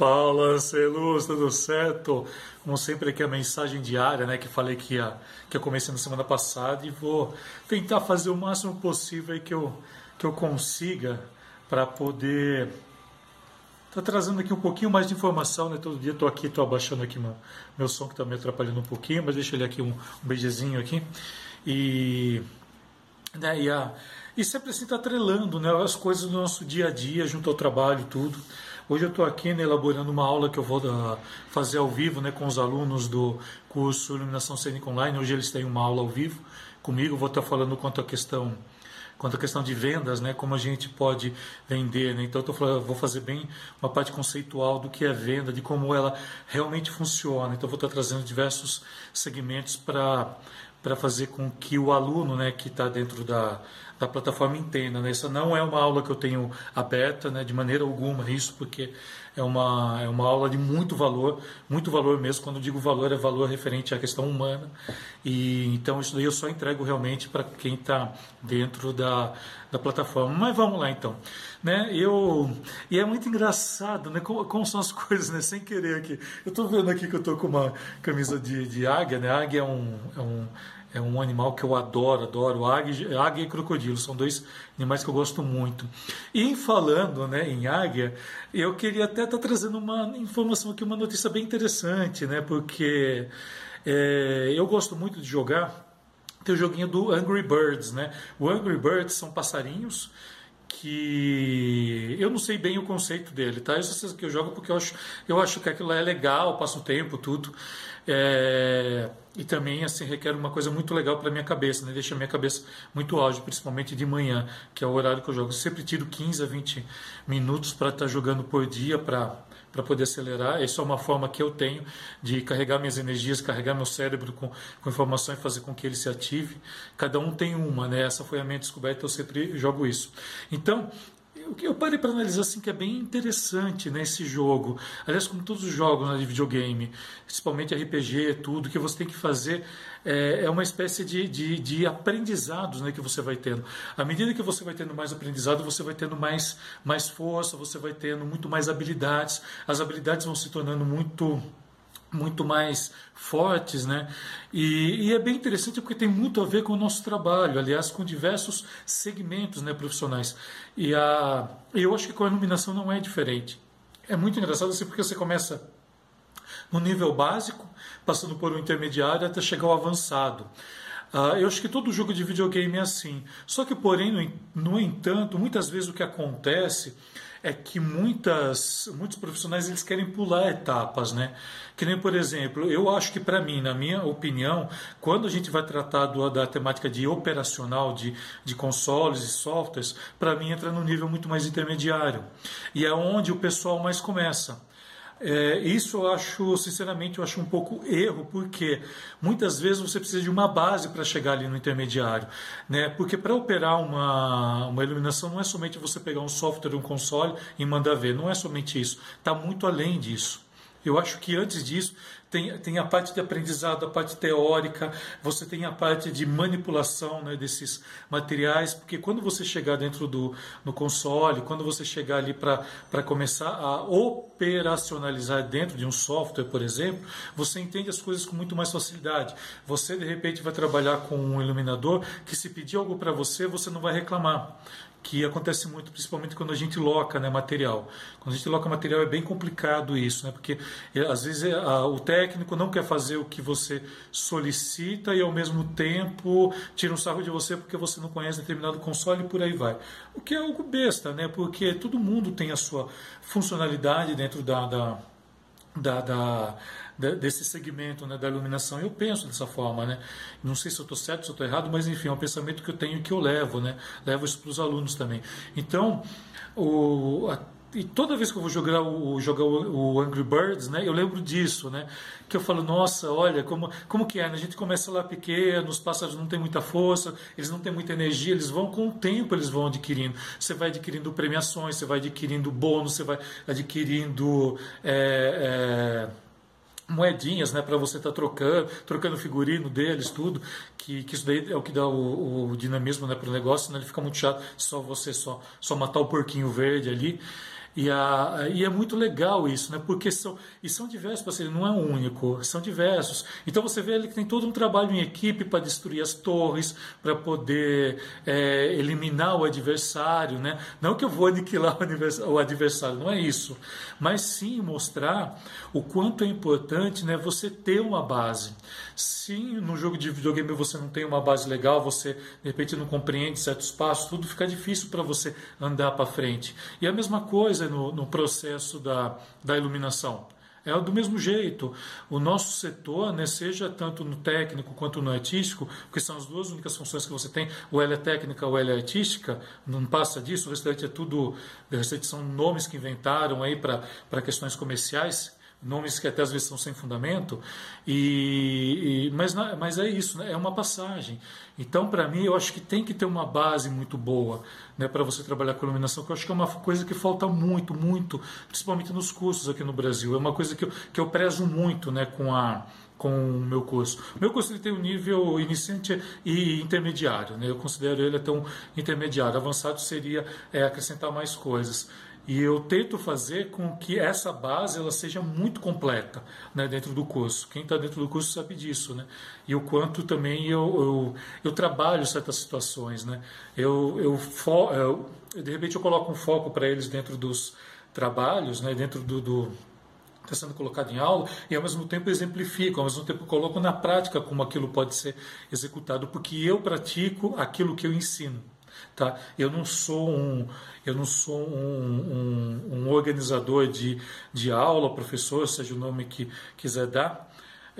Fala, Celuz, tudo certo? Como sempre aqui a mensagem diária, né, que falei que ia, que eu comecei na semana passada e vou tentar fazer o máximo possível que eu, que eu consiga para poder Tá trazendo aqui um pouquinho mais de informação, né? Todo dia estou aqui, estou abaixando aqui meu, meu som que está me atrapalhando um pouquinho, mas deixa ele aqui um, um beijezinho aqui. E, né, e, a, e sempre assim está atrelando né, as coisas do nosso dia a dia, junto ao trabalho, tudo. Hoje eu estou aqui né, elaborando uma aula que eu vou da, fazer ao vivo né, com os alunos do curso Iluminação Cênica Online. Hoje eles têm uma aula ao vivo comigo. Vou estar falando quanto à questão quanto à questão de vendas, né, como a gente pode vender. Né? Então, eu falando, vou fazer bem uma parte conceitual do que é venda, de como ela realmente funciona. Então, vou estar trazendo diversos segmentos para para fazer com que o aluno né, que está dentro da, da plataforma entenda. Né? Essa não é uma aula que eu tenho aberta né, de maneira alguma, isso porque é uma, é uma aula de muito valor, muito valor mesmo. Quando digo valor, é valor referente à questão humana. E Então, isso daí eu só entrego realmente para quem está dentro da, da plataforma. Mas vamos lá então. Né? Eu, e é muito engraçado né? como, como são as coisas, né? sem querer aqui. Eu estou vendo aqui que eu estou com uma camisa de, de águia. Né? Águia é um, é um é um animal que eu adoro, adoro. Águia, águia e crocodilo são dois animais que eu gosto muito. E falando né, em águia, eu queria até estar tá trazendo uma informação aqui, uma notícia bem interessante, né? Porque é, eu gosto muito de jogar. Tem o joguinho do Angry Birds, né? O Angry Birds são passarinhos que eu não sei bem o conceito dele, tá? Eu sei que eu jogo porque eu acho, eu acho que aquilo é legal, passo o tempo, tudo. É, e também assim requer uma coisa muito legal para minha cabeça, né? deixa minha cabeça muito ágil, principalmente de manhã, que é o horário que eu jogo. Sempre tiro 15 a 20 minutos para estar tá jogando por dia para para poder acelerar. Essa é uma forma que eu tenho de carregar minhas energias, carregar meu cérebro com, com informação e fazer com que ele se ative. Cada um tem uma, né? Essa foi a minha descoberta, eu sempre jogo isso. Então, eu parei para analisar assim que é bem interessante nesse né, jogo. Aliás, como todos os jogos né, de videogame, principalmente RPG, tudo que você tem que fazer é, é uma espécie de, de, de, aprendizados né, que você vai tendo. À medida que você vai tendo mais aprendizado, você vai tendo mais, mais força, você vai tendo muito mais habilidades. As habilidades vão se tornando muito muito mais fortes, né? E, e, é bem interessante porque tem muito a ver com o nosso trabalho, aliás, com diversos segmentos né, profissionais. E a, eu acho que com a iluminação não é diferente. É muito engraçado assim porque você começa no nível básico, passando por um intermediário até chegar ao avançado. Uh, eu acho que todo jogo de videogame é assim. Só que, porém, no, no entanto, muitas vezes o que acontece é que muitas, muitos profissionais eles querem pular etapas, né? Que nem, por exemplo, eu acho que para mim, na minha opinião, quando a gente vai tratar do, da temática de operacional de, de consoles e softwares, para mim entra num nível muito mais intermediário. E é onde o pessoal mais começa. É, isso eu acho, sinceramente, eu acho um pouco erro, porque muitas vezes você precisa de uma base para chegar ali no intermediário. Né? Porque para operar uma, uma iluminação não é somente você pegar um software, um console e mandar ver, não é somente isso. Está muito além disso. Eu acho que antes disso tem, tem a parte de aprendizado, a parte teórica, você tem a parte de manipulação né, desses materiais, porque quando você chegar dentro do no console, quando você chegar ali para começar a operacionalizar dentro de um software, por exemplo, você entende as coisas com muito mais facilidade. Você, de repente, vai trabalhar com um iluminador que, se pedir algo para você, você não vai reclamar que acontece muito, principalmente quando a gente loca né, material. Quando a gente loca material é bem complicado isso, né, porque eh, às vezes eh, a, o técnico não quer fazer o que você solicita e ao mesmo tempo tira um sarro de você porque você não conhece determinado console e por aí vai. O que é algo besta, né, porque todo mundo tem a sua funcionalidade dentro da, da da, da, desse segmento né, da iluminação. Eu penso dessa forma, né? Não sei se eu estou certo, se eu estou errado, mas enfim, é um pensamento que eu tenho que eu levo, né? Levo isso para os alunos também. Então, o, e toda vez que eu vou jogar o, jogar o, Angry Birds, né, eu lembro disso, né, que eu falo, nossa, olha, como, como que é, né? a gente começa lá pequeno, os pássaros não têm muita força, eles não têm muita energia, eles vão com o tempo, eles vão adquirindo. Você vai adquirindo premiações, você vai adquirindo bônus, você vai adquirindo... É, é, moedinhas, né, para você estar tá trocando, trocando figurino deles, tudo, que, que isso daí é o que dá o, o dinamismo, né, para o negócio, né, ele fica muito chato só você só, só matar o porquinho verde ali. E, a, e é muito legal isso, né? Porque são, e são diversos parceiros, não é um único, são diversos. Então você vê ali que tem todo um trabalho em equipe para destruir as torres, para poder é, eliminar o adversário, né? Não que eu vou aniquilar o adversário, não é isso. Mas sim mostrar o quanto é importante né, você ter uma base. Sim, no jogo de videogame você não tem uma base legal, você de repente não compreende certos passos, tudo fica difícil para você andar para frente. E a mesma coisa no, no processo da, da iluminação. É do mesmo jeito. O nosso setor, né, seja tanto no técnico quanto no artístico, porque são as duas únicas funções que você tem, o L é técnica, o L é artística, não passa disso, o restante é tudo, o restante são nomes que inventaram aí para questões comerciais nomes que até às vezes são sem fundamento, e, e mas, mas é isso, né? é uma passagem. Então, para mim, eu acho que tem que ter uma base muito boa né, para você trabalhar com iluminação, que eu acho que é uma coisa que falta muito, muito, principalmente nos cursos aqui no Brasil. É uma coisa que eu, que eu prezo muito né, com a com o meu curso. O meu curso ele tem um nível iniciante e intermediário, né? eu considero ele até um intermediário. Avançado seria é, acrescentar mais coisas. E eu tento fazer com que essa base ela seja muito completa né, dentro do curso. Quem está dentro do curso sabe disso. Né? E o quanto também eu, eu, eu trabalho certas situações. Né? Eu, eu, fo, eu, de repente eu coloco um foco para eles dentro dos trabalhos, né, dentro do, do está sendo colocado em aula e ao mesmo tempo exemplifico, ao mesmo tempo coloco na prática como aquilo pode ser executado, porque eu pratico aquilo que eu ensino. Tá? Eu não sou um, eu não sou um, um, um organizador de, de aula, professor, seja o nome que quiser dar,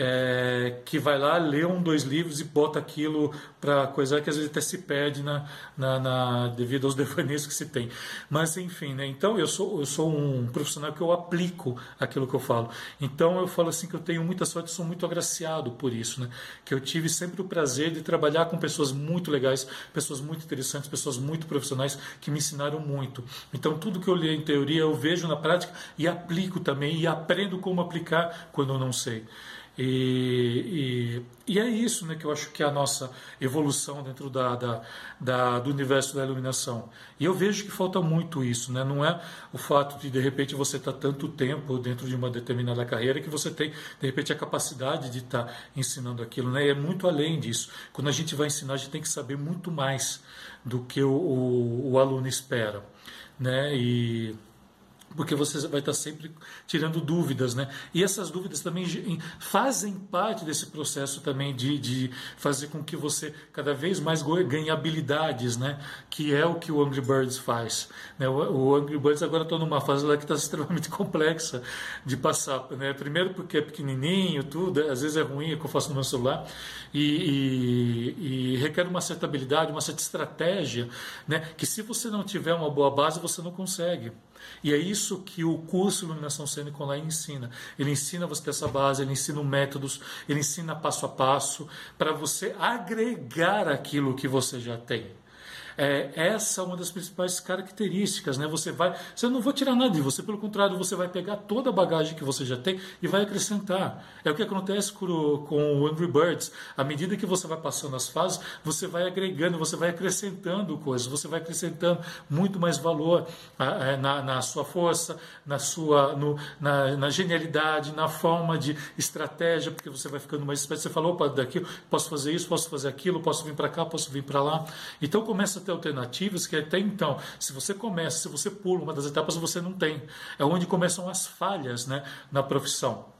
é, que vai lá, lê um, dois livros e bota aquilo para coisa que às vezes até se perde na, na, na, devido aos devaneios que se tem. Mas enfim, né? então eu sou, eu sou um profissional que eu aplico aquilo que eu falo. Então eu falo assim que eu tenho muita sorte, sou muito agraciado por isso, né? que eu tive sempre o prazer de trabalhar com pessoas muito legais, pessoas muito interessantes, pessoas muito profissionais que me ensinaram muito. Então tudo que eu li em teoria eu vejo na prática e aplico também e aprendo como aplicar quando eu não sei. E, e, e, é isso né, que eu acho que é a nossa evolução dentro da, da, da, do universo da iluminação. E eu vejo que falta muito isso. Né? Não é o fato de, de repente, você estar tá tanto tempo dentro de uma determinada carreira que você tem, de repente, a capacidade de estar tá ensinando aquilo. Né? E é muito além disso. Quando a gente vai ensinar, a gente tem que saber muito mais do que o, o, o aluno espera. Né? E porque você vai estar sempre tirando dúvidas, né? E essas dúvidas também fazem parte desse processo também de, de fazer com que você cada vez mais ganhe habilidades, né? Que é o que o Angry Birds faz. Né? O, Angry Birds agora está numa fase lá que está extremamente complexa de passar, né? Primeiro porque é pequenininho, tudo, às vezes é ruim, é que eu faço no meu celular, e, e, e requer uma certa habilidade, uma certa estratégia, né? Que se você não tiver uma boa base, você não consegue. E é isso que o curso Iluminação Cênica Online ensina. Ele ensina você ter essa base, ele ensina métodos, ele ensina passo a passo para você agregar aquilo que você já tem. É, essa é uma das principais características, né? Você vai, você não vai tirar nada de você, pelo contrário, você vai pegar toda a bagagem que você já tem e vai acrescentar. É o que acontece com, com o Angry Birds. À medida que você vai passando as fases, você vai agregando, você vai acrescentando coisas, você vai acrescentando muito mais valor na, na sua força, na sua, no, na, na, genialidade, na forma de estratégia, porque você vai ficando mais esperto. Você falou, opa, daqui posso fazer isso, posso fazer aquilo, posso vir para cá, posso vir para lá. Então começa ter alternativas que até então, se você começa, se você pula uma das etapas, você não tem. É onde começam as falhas né, na profissão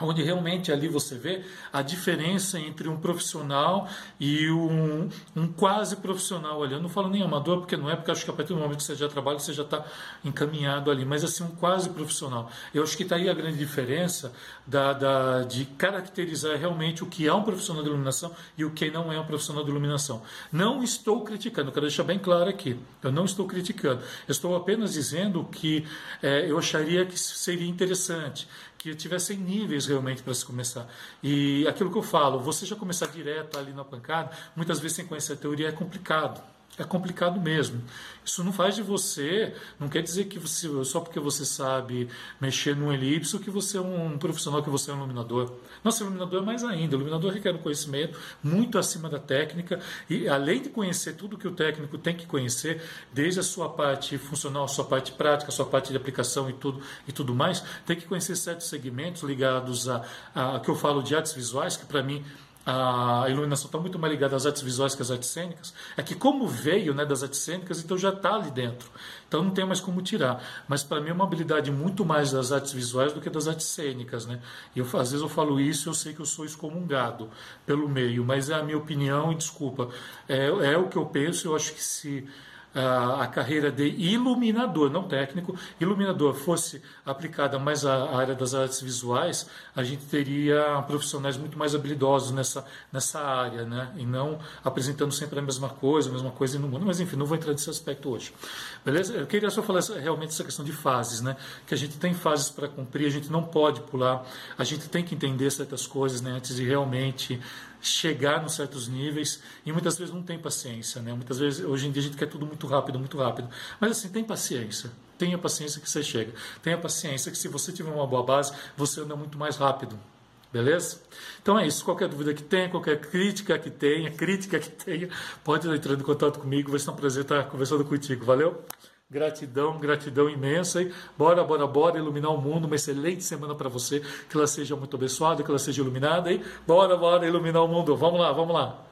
onde realmente ali você vê a diferença entre um profissional e um, um quase profissional ali. Eu não falo nem amador, porque não é, porque acho que a partir do momento que você já trabalha, você já está encaminhado ali, mas assim, um quase profissional. Eu acho que está aí a grande diferença da, da, de caracterizar realmente o que é um profissional de iluminação e o que não é um profissional de iluminação. Não estou criticando, quero deixar bem claro aqui, eu não estou criticando, eu estou apenas dizendo que é, eu acharia que seria interessante que tivessem níveis realmente para se começar. E aquilo que eu falo, você já começar direto ali na pancada, muitas vezes sem conhecer a teoria é complicado. É complicado mesmo. Isso não faz de você, não quer dizer que você, só porque você sabe mexer num elipso, que você é um profissional, que você é um iluminador. Nossa, iluminador é mais ainda. O iluminador requer um conhecimento muito acima da técnica e além de conhecer tudo que o técnico tem que conhecer, desde a sua parte funcional, a sua parte prática, a sua parte de aplicação e tudo e tudo mais, tem que conhecer certos segmentos ligados a, a, a que eu falo de artes visuais, que para mim a iluminação está muito mais ligada às artes visuais que às artes cênicas, é que como veio né, das artes cênicas, então já está ali dentro. Então não tem mais como tirar. Mas para mim é uma habilidade muito mais das artes visuais do que das artes cênicas. Né? Eu, às vezes eu falo isso eu sei que eu sou excomungado pelo meio, mas é a minha opinião e desculpa. É, é o que eu penso, eu acho que se a, carreira de iluminador, não técnico, iluminador fosse aplicada mais à área das artes visuais, a gente teria profissionais muito mais habilidosos nessa, nessa área, né? E não apresentando sempre a mesma coisa, a mesma coisa no mundo. Mas enfim, não vou entrar nesse aspecto hoje. Beleza? Eu queria só falar realmente essa questão de fases, né? Que a gente tem fases para cumprir, a gente não pode pular, a gente tem que entender certas coisas, né? Antes de realmente chegar em certos níveis e muitas vezes não tem paciência, né? Muitas vezes hoje em dia a gente quer tudo muito rápido, muito rápido. Mas assim, tem paciência. Tenha paciência que você chega. Tenha paciência que se você tiver uma boa base, você anda muito mais rápido. Beleza? Então é isso. Qualquer dúvida que tenha, qualquer crítica que tenha, crítica que tenha, pode entrar em contato comigo. Vai ser um prazer estar conversando contigo. Valeu? Gratidão, gratidão imensa. E bora, bora, bora iluminar o mundo. Uma excelente semana para você. Que ela seja muito abençoada, que ela seja iluminada. E bora, bora iluminar o mundo. Vamos lá, vamos lá.